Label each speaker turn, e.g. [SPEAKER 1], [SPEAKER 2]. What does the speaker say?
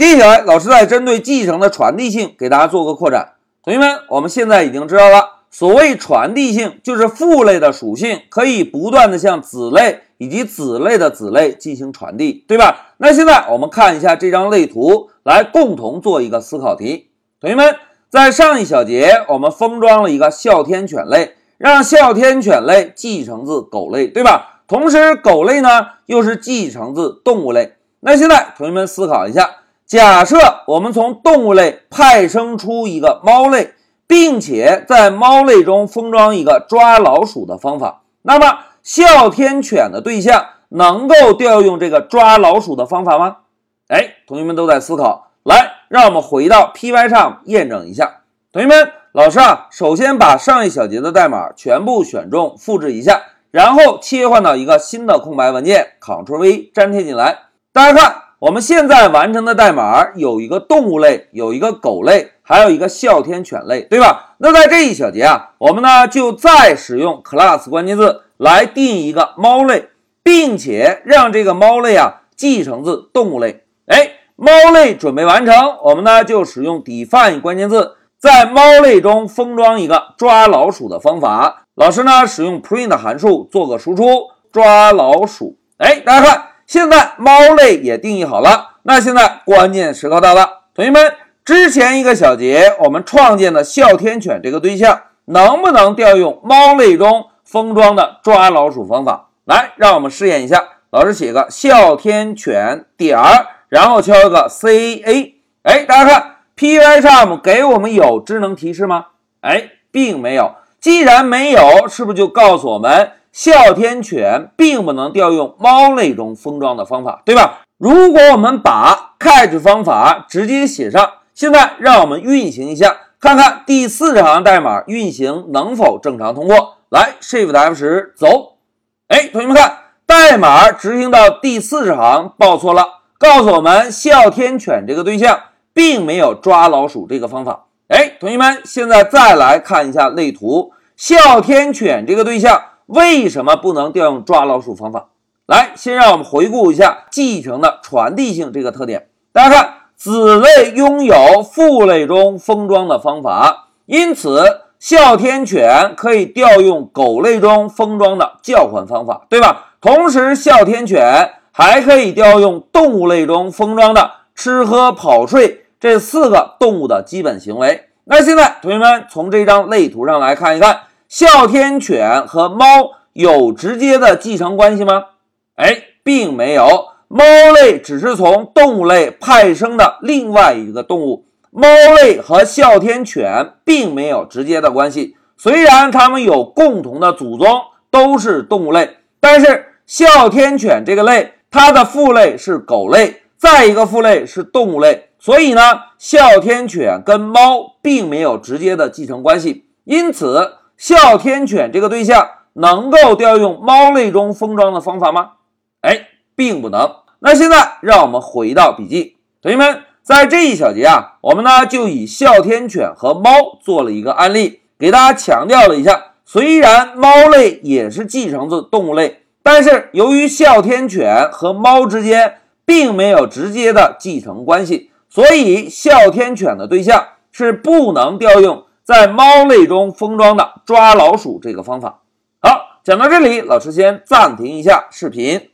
[SPEAKER 1] 接下来，老师再针对继承的传递性给大家做个扩展。同学们，我们现在已经知道了，所谓传递性，就是父类的属性可以不断的向子类以及子类的子类进行传递，对吧？那现在我们看一下这张类图，来共同做一个思考题。同学们，在上一小节我们封装了一个哮天犬类，让哮天犬类继承自狗类，对吧？同时，狗类呢又是继承自动物类。那现在，同学们思考一下：假设我们从动物类派生出一个猫类，并且在猫类中封装一个抓老鼠的方法，那么哮天犬的对象能够调用这个抓老鼠的方法吗？哎，同学们都在思考。来，让我们回到 Pycharm 验证一下。同学们，老师啊，首先把上一小节的代码全部选中，复制一下。然后切换到一个新的空白文件，Ctrl V 粘贴进来。大家看，我们现在完成的代码有一个动物类，有一个狗类，还有一个哮天犬类，对吧？那在这一小节啊，我们呢就再使用 class 关键字来定一个猫类，并且让这个猫类啊继承自动物类。哎，猫类准备完成，我们呢就使用 define 关键字。在猫类中封装一个抓老鼠的方法，老师呢使用 print 函数做个输出，抓老鼠。哎，大家看，现在猫类也定义好了。那现在关键时刻到了，同学们，之前一个小节我们创建的哮天犬这个对象，能不能调用猫类中封装的抓老鼠方法？来，让我们试验一下。老师写个哮天犬点儿，然后敲一个 C A。哎，大家看。Pycharm 给我们有智能提示吗？哎，并没有。既然没有，是不是就告诉我们哮天犬并不能调用猫类中封装的方法，对吧？如果我们把 catch 方法直接写上，现在让我们运行一下，看看第四十行代码运行能否正常通过。来，Shift F10 走。哎，同学们看，代码执行到第四十行报错了，告诉我们哮天犬这个对象。并没有抓老鼠这个方法。哎，同学们，现在再来看一下类图，哮天犬这个对象为什么不能调用抓老鼠方法？来，先让我们回顾一下继承的传递性这个特点。大家看，子类拥有父类中封装的方法，因此哮天犬可以调用狗类中封装的叫唤方法，对吧？同时，哮天犬还可以调用动物类中封装的吃喝跑睡。这四个动物的基本行为。那现在，同学们从这张类图上来看一看，哮天犬和猫有直接的继承关系吗？哎，并没有。猫类只是从动物类派生的另外一个动物，猫类和哮天犬并没有直接的关系。虽然它们有共同的祖宗，都是动物类，但是哮天犬这个类，它的父类是狗类，再一个父类是动物类。所以呢，哮天犬跟猫并没有直接的继承关系，因此哮天犬这个对象能够调用猫类中封装的方法吗？哎，并不能。那现在让我们回到笔记，同学们，在这一小节啊，我们呢就以哮天犬和猫做了一个案例，给大家强调了一下，虽然猫类也是继承自动物类，但是由于哮天犬和猫之间并没有直接的继承关系。所以，哮天犬的对象是不能调用在猫类中封装的抓老鼠这个方法。好，讲到这里，老师先暂停一下视频。